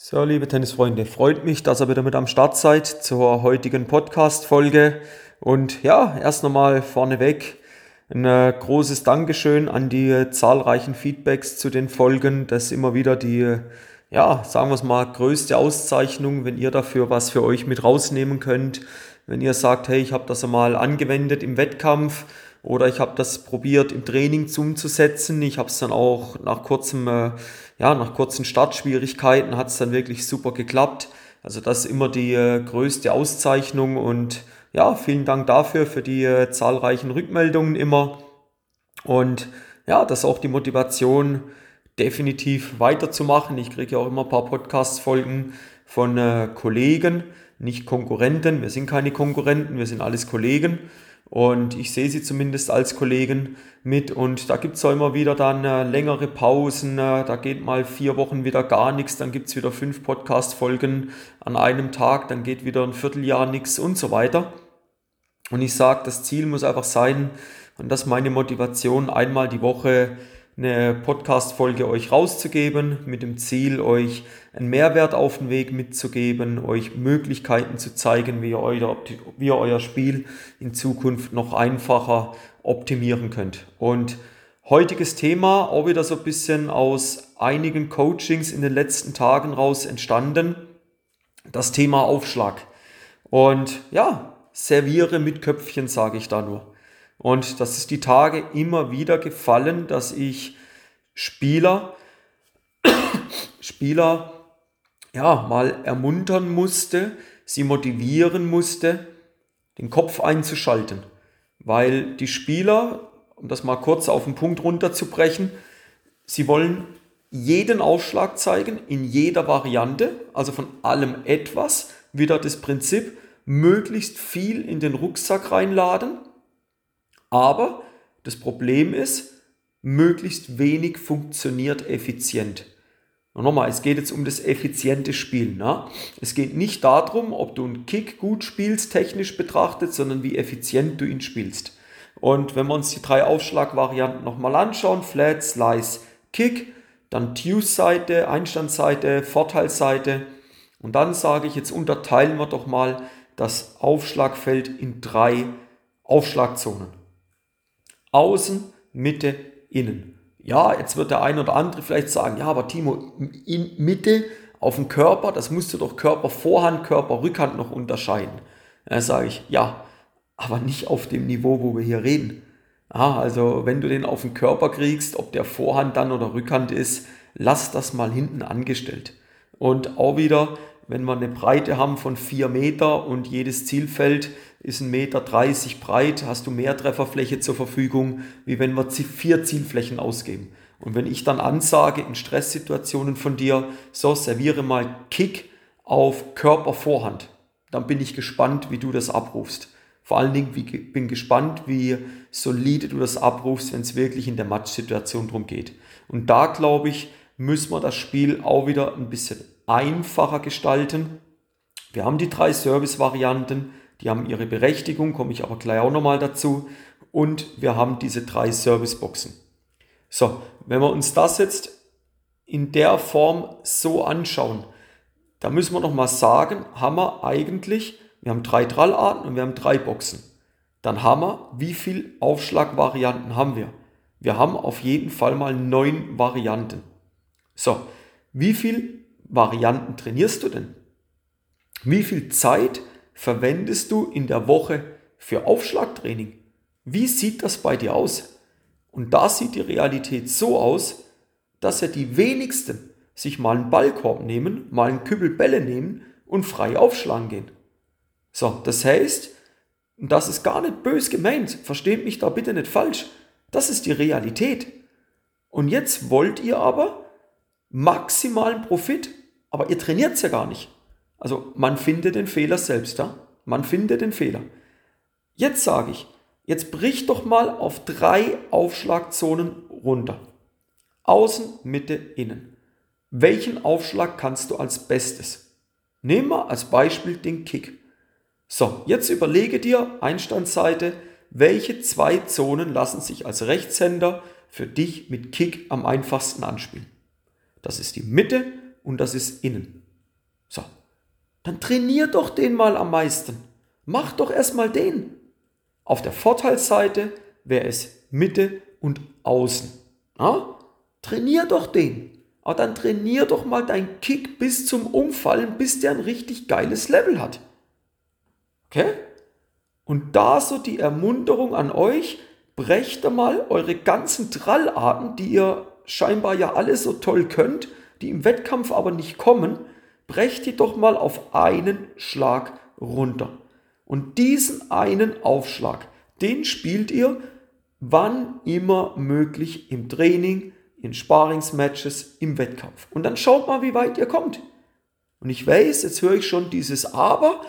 So, liebe Tennisfreunde, freut mich, dass ihr wieder mit am Start seid zur heutigen Podcast-Folge. Und ja, erst nochmal vorneweg ein äh, großes Dankeschön an die äh, zahlreichen Feedbacks zu den Folgen. Das ist immer wieder die, äh, ja, sagen wir es mal, größte Auszeichnung, wenn ihr dafür was für euch mit rausnehmen könnt. Wenn ihr sagt, hey, ich habe das einmal angewendet im Wettkampf oder ich habe das probiert im Training umzusetzen. Ich habe es dann auch nach kurzem, äh, ja, nach kurzen Startschwierigkeiten hat es dann wirklich super geklappt. Also das ist immer die äh, größte Auszeichnung und ja, vielen Dank dafür, für die äh, zahlreichen Rückmeldungen immer. Und ja, das ist auch die Motivation, definitiv weiterzumachen. Ich kriege ja auch immer ein paar Podcast-Folgen von äh, Kollegen, nicht Konkurrenten. Wir sind keine Konkurrenten, wir sind alles Kollegen. Und ich sehe sie zumindest als Kollegen mit. Und da gibt es auch immer wieder dann äh, längere Pausen. Äh, da geht mal vier Wochen wieder gar nichts. Dann gibt es wieder fünf Podcast-Folgen an einem Tag. Dann geht wieder ein Vierteljahr nichts und so weiter. Und ich sage, das Ziel muss einfach sein, und das ist meine Motivation, einmal die Woche eine Podcast-Folge euch rauszugeben, mit dem Ziel, euch einen Mehrwert auf den Weg mitzugeben, euch Möglichkeiten zu zeigen, wie ihr, euer, wie ihr euer Spiel in Zukunft noch einfacher optimieren könnt. Und heutiges Thema, auch wieder so ein bisschen aus einigen Coachings in den letzten Tagen raus entstanden, das Thema Aufschlag. Und ja, serviere mit Köpfchen, sage ich da nur. Und das ist die Tage immer wieder gefallen, dass ich Spieler, Spieler, ja, mal ermuntern musste, sie motivieren musste, den Kopf einzuschalten. Weil die Spieler, um das mal kurz auf den Punkt runterzubrechen, sie wollen jeden Aufschlag zeigen, in jeder Variante, also von allem etwas, wieder das Prinzip, möglichst viel in den Rucksack reinladen aber das Problem ist, möglichst wenig funktioniert effizient. Und nochmal, es geht jetzt um das effiziente Spielen. Ne? Es geht nicht darum, ob du einen Kick gut spielst, technisch betrachtet, sondern wie effizient du ihn spielst. Und wenn wir uns die drei Aufschlagvarianten nochmal anschauen, Flat, Slice, Kick, dann Tuse-Seite, Einstandsseite, Vorteilsseite. Und dann sage ich, jetzt unterteilen wir doch mal das Aufschlagfeld in drei Aufschlagzonen. Außen, Mitte, Innen. Ja, jetzt wird der eine oder andere vielleicht sagen, ja, aber Timo, in Mitte auf dem Körper, das musst du doch Körper Vorhand, Körper Rückhand noch unterscheiden. Da sage ich, ja, aber nicht auf dem Niveau, wo wir hier reden. Ja, also wenn du den auf den Körper kriegst, ob der Vorhand dann oder Rückhand ist, lass das mal hinten angestellt. Und auch wieder, wenn wir eine Breite haben von 4 Meter und jedes Zielfeld ist 1,30 Meter breit, hast du mehr Trefferfläche zur Verfügung, wie wenn wir vier Zielflächen ausgeben. Und wenn ich dann ansage in Stresssituationen von dir, so serviere mal Kick auf Körpervorhand, dann bin ich gespannt, wie du das abrufst. Vor allen Dingen wie, bin gespannt, wie solide du das abrufst, wenn es wirklich in der Matchsituation drum geht. Und da glaube ich, müssen wir das Spiel auch wieder ein bisschen einfacher gestalten. Wir haben die drei Service-Varianten, die haben ihre Berechtigung, komme ich aber gleich auch nochmal dazu. Und wir haben diese drei Serviceboxen. So, wenn wir uns das jetzt in der Form so anschauen, da müssen wir nochmal sagen, haben wir eigentlich, wir haben drei Trallarten und wir haben drei Boxen. Dann haben wir, wie viele Aufschlagvarianten haben wir? Wir haben auf jeden Fall mal neun Varianten. So, wie viele Varianten trainierst du denn? Wie viel Zeit verwendest du in der Woche für Aufschlagtraining? Wie sieht das bei dir aus? Und da sieht die Realität so aus, dass ja die wenigsten sich mal einen Ballkorb nehmen, mal einen Kübel Bälle nehmen und frei aufschlagen gehen. So, das heißt, und das ist gar nicht bös gemeint, versteht mich da bitte nicht falsch, das ist die Realität. Und jetzt wollt ihr aber maximalen Profit, aber ihr trainiert es ja gar nicht. Also man findet den Fehler selbst, ja? Man findet den Fehler. Jetzt sage ich, jetzt brich doch mal auf drei Aufschlagzonen runter. Außen, Mitte, Innen. Welchen Aufschlag kannst du als Bestes? Nehmen wir als Beispiel den Kick. So, jetzt überlege dir, Einstandsseite, welche zwei Zonen lassen sich als Rechtshänder für dich mit Kick am einfachsten anspielen. Das ist die Mitte und das ist Innen. dann trainiert doch den mal am meisten. Mach doch erstmal den. Auf der Vorteilsseite wäre es Mitte und Außen. Ja? Trainier doch den. Aber dann trainier doch mal deinen Kick bis zum Umfallen, bis der ein richtig geiles Level hat. Okay? Und da so die Ermunterung an euch, brecht mal eure ganzen Trallarten, die ihr scheinbar ja alle so toll könnt, die im Wettkampf aber nicht kommen, brecht die doch mal auf einen Schlag runter. Und diesen einen Aufschlag, den spielt ihr wann immer möglich im Training, in Sparingsmatches, im Wettkampf. Und dann schaut mal, wie weit ihr kommt. Und ich weiß, jetzt höre ich schon dieses Aber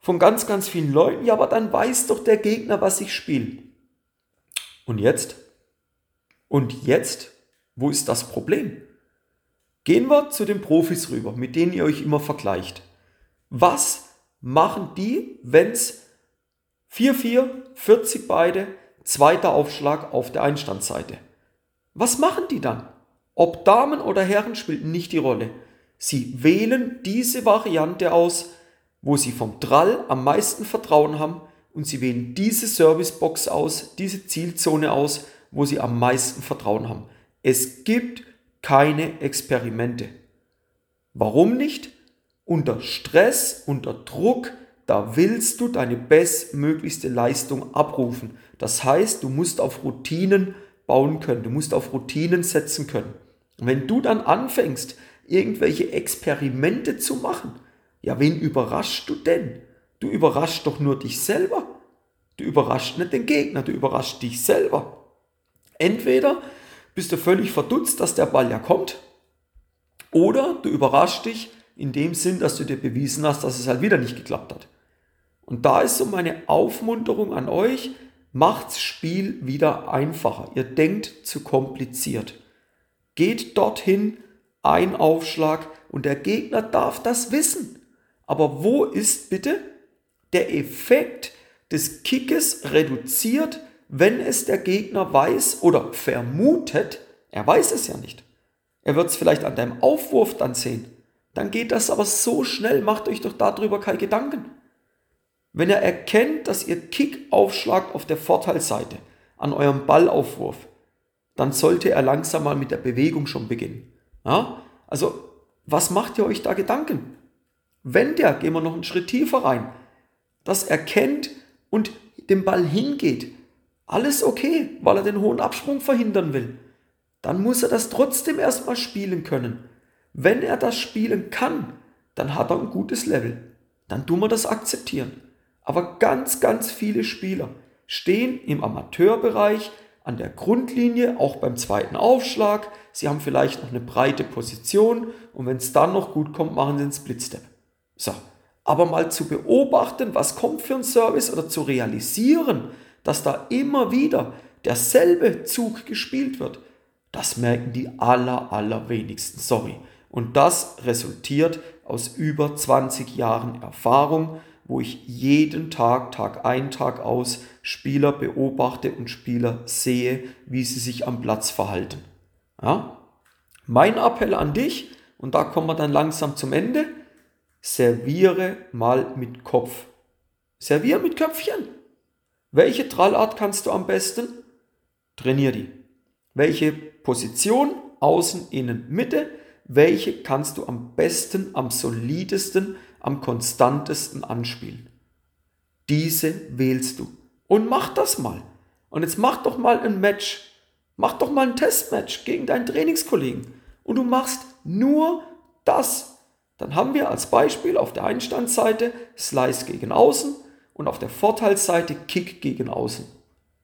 von ganz, ganz vielen Leuten. Ja, aber dann weiß doch der Gegner, was ich spiele. Und jetzt? Und jetzt? Wo ist das Problem? Gehen wir zu den Profis rüber, mit denen ihr euch immer vergleicht. Was machen die, wenn es 4-4, 40 beide, zweiter Aufschlag auf der Einstandsseite? Was machen die dann? Ob Damen oder Herren spielt nicht die Rolle. Sie wählen diese Variante aus, wo sie vom Drall am meisten Vertrauen haben und sie wählen diese Servicebox aus, diese Zielzone aus, wo sie am meisten Vertrauen haben. Es gibt keine Experimente. Warum nicht? Unter Stress, unter Druck, da willst du deine bestmöglichste Leistung abrufen. Das heißt, du musst auf Routinen bauen können. Du musst auf Routinen setzen können. Und wenn du dann anfängst, irgendwelche Experimente zu machen, ja, wen überraschst du denn? Du überraschst doch nur dich selber. Du überraschst nicht den Gegner, du überraschst dich selber. Entweder bist du völlig verdutzt, dass der Ball ja kommt, oder du überraschst dich in dem Sinn, dass du dir bewiesen hast, dass es halt wieder nicht geklappt hat. Und da ist so meine Aufmunterung an euch, Macht's Spiel wieder einfacher. Ihr denkt zu kompliziert. Geht dorthin, ein Aufschlag und der Gegner darf das wissen. Aber wo ist bitte der Effekt des Kickes reduziert, wenn es der Gegner weiß oder vermutet? Er weiß es ja nicht. Er wird es vielleicht an deinem Aufwurf dann sehen. Dann geht das aber so schnell, macht euch doch darüber keine Gedanken. Wenn er erkennt, dass ihr Kick aufschlagt auf der Vorteilsseite an eurem Ballaufwurf, dann sollte er langsam mal mit der Bewegung schon beginnen. Ja? Also, was macht ihr euch da Gedanken? Wenn der, gehen wir noch einen Schritt tiefer rein, das erkennt und dem Ball hingeht, alles okay, weil er den hohen Absprung verhindern will, dann muss er das trotzdem erstmal spielen können. Wenn er das spielen kann, dann hat er ein gutes Level. Dann tun wir das akzeptieren. Aber ganz, ganz viele Spieler stehen im Amateurbereich an der Grundlinie, auch beim zweiten Aufschlag. Sie haben vielleicht noch eine breite Position und wenn es dann noch gut kommt, machen sie einen Splitstep. So, aber mal zu beobachten, was kommt für ein Service oder zu realisieren, dass da immer wieder derselbe Zug gespielt wird, das merken die aller, allerwenigsten. Sorry. Und das resultiert aus über 20 Jahren Erfahrung wo ich jeden Tag, Tag ein, Tag aus Spieler beobachte und Spieler sehe, wie sie sich am Platz verhalten. Ja? Mein Appell an dich, und da kommen wir dann langsam zum Ende, serviere mal mit Kopf. Serviere mit Köpfchen. Welche Trallart kannst du am besten? Trainier die. Welche Position? Außen, innen, Mitte. Welche kannst du am besten, am solidesten am konstantesten anspielen. Diese wählst du. Und mach das mal. Und jetzt mach doch mal ein Match. Mach doch mal ein Testmatch gegen deinen Trainingskollegen. Und du machst nur das. Dann haben wir als Beispiel auf der Einstandsseite Slice gegen Außen und auf der Vorteilsseite Kick gegen Außen.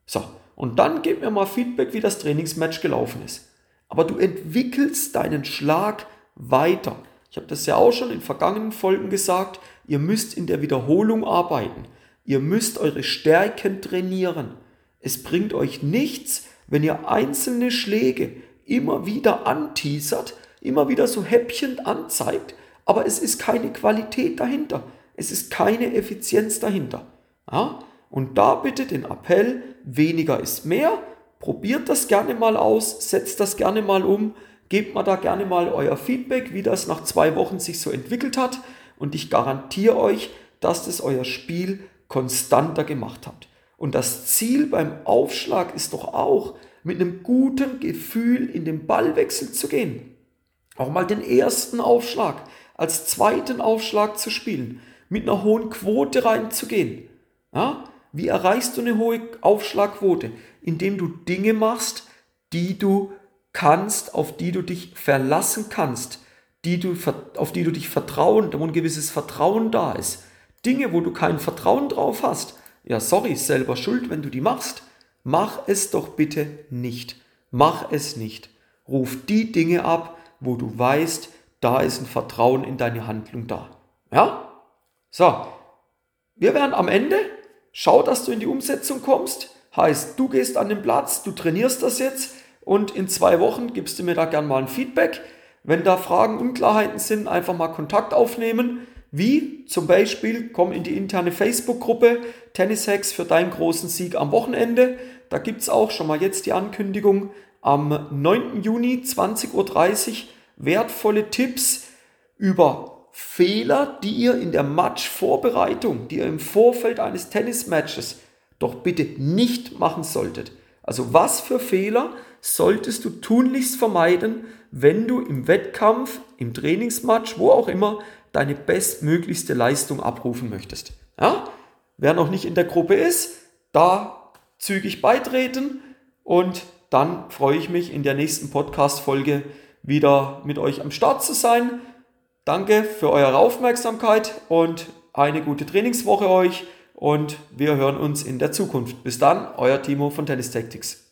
So, und dann gib mir mal Feedback, wie das Trainingsmatch gelaufen ist. Aber du entwickelst deinen Schlag weiter. Ich habe das ja auch schon in vergangenen Folgen gesagt. Ihr müsst in der Wiederholung arbeiten. Ihr müsst eure Stärken trainieren. Es bringt euch nichts, wenn ihr einzelne Schläge immer wieder anteasert, immer wieder so häppchen anzeigt, aber es ist keine Qualität dahinter. Es ist keine Effizienz dahinter. Ja? Und da bitte den Appell, weniger ist mehr. Probiert das gerne mal aus, setzt das gerne mal um. Gebt mir da gerne mal euer Feedback, wie das nach zwei Wochen sich so entwickelt hat. und ich garantiere euch, dass das euer Spiel konstanter gemacht habt. Und das Ziel beim Aufschlag ist doch auch, mit einem guten Gefühl in den Ballwechsel zu gehen. Auch mal den ersten Aufschlag als zweiten Aufschlag zu spielen, mit einer hohen Quote reinzugehen. Ja? Wie erreichst du eine hohe Aufschlagquote? Indem du Dinge machst, die du kannst, auf die du dich verlassen kannst, die du, auf die du dich vertrauen, wo ein gewisses Vertrauen da ist. Dinge, wo du kein Vertrauen drauf hast, ja, sorry, selber schuld, wenn du die machst. Mach es doch bitte nicht. Mach es nicht. Ruf die Dinge ab, wo du weißt, da ist ein Vertrauen in deine Handlung da. Ja? So. Wir werden am Ende. Schau, dass du in die Umsetzung kommst. Heißt, du gehst an den Platz, du trainierst das jetzt und in zwei Wochen gibst du mir da gern mal ein Feedback. Wenn da Fragen, Unklarheiten sind, einfach mal Kontakt aufnehmen. Wie zum Beispiel, komm in die interne Facebook-Gruppe Tennis Hacks für deinen großen Sieg am Wochenende. Da gibt es auch schon mal jetzt die Ankündigung am 9. Juni 20.30 Uhr wertvolle Tipps über Fehler, die ihr in der Match-Vorbereitung, die ihr im Vorfeld eines Tennismatches doch bitte nicht machen solltet. Also was für Fehler solltest du tunlichst vermeiden, wenn du im Wettkampf, im Trainingsmatch, wo auch immer, deine bestmöglichste Leistung abrufen möchtest. Ja? Wer noch nicht in der Gruppe ist, da zügig beitreten und dann freue ich mich in der nächsten Podcast-Folge wieder mit euch am Start zu sein. Danke für eure Aufmerksamkeit und eine gute Trainingswoche euch und wir hören uns in der Zukunft. Bis dann, euer Timo von Tennis Tactics.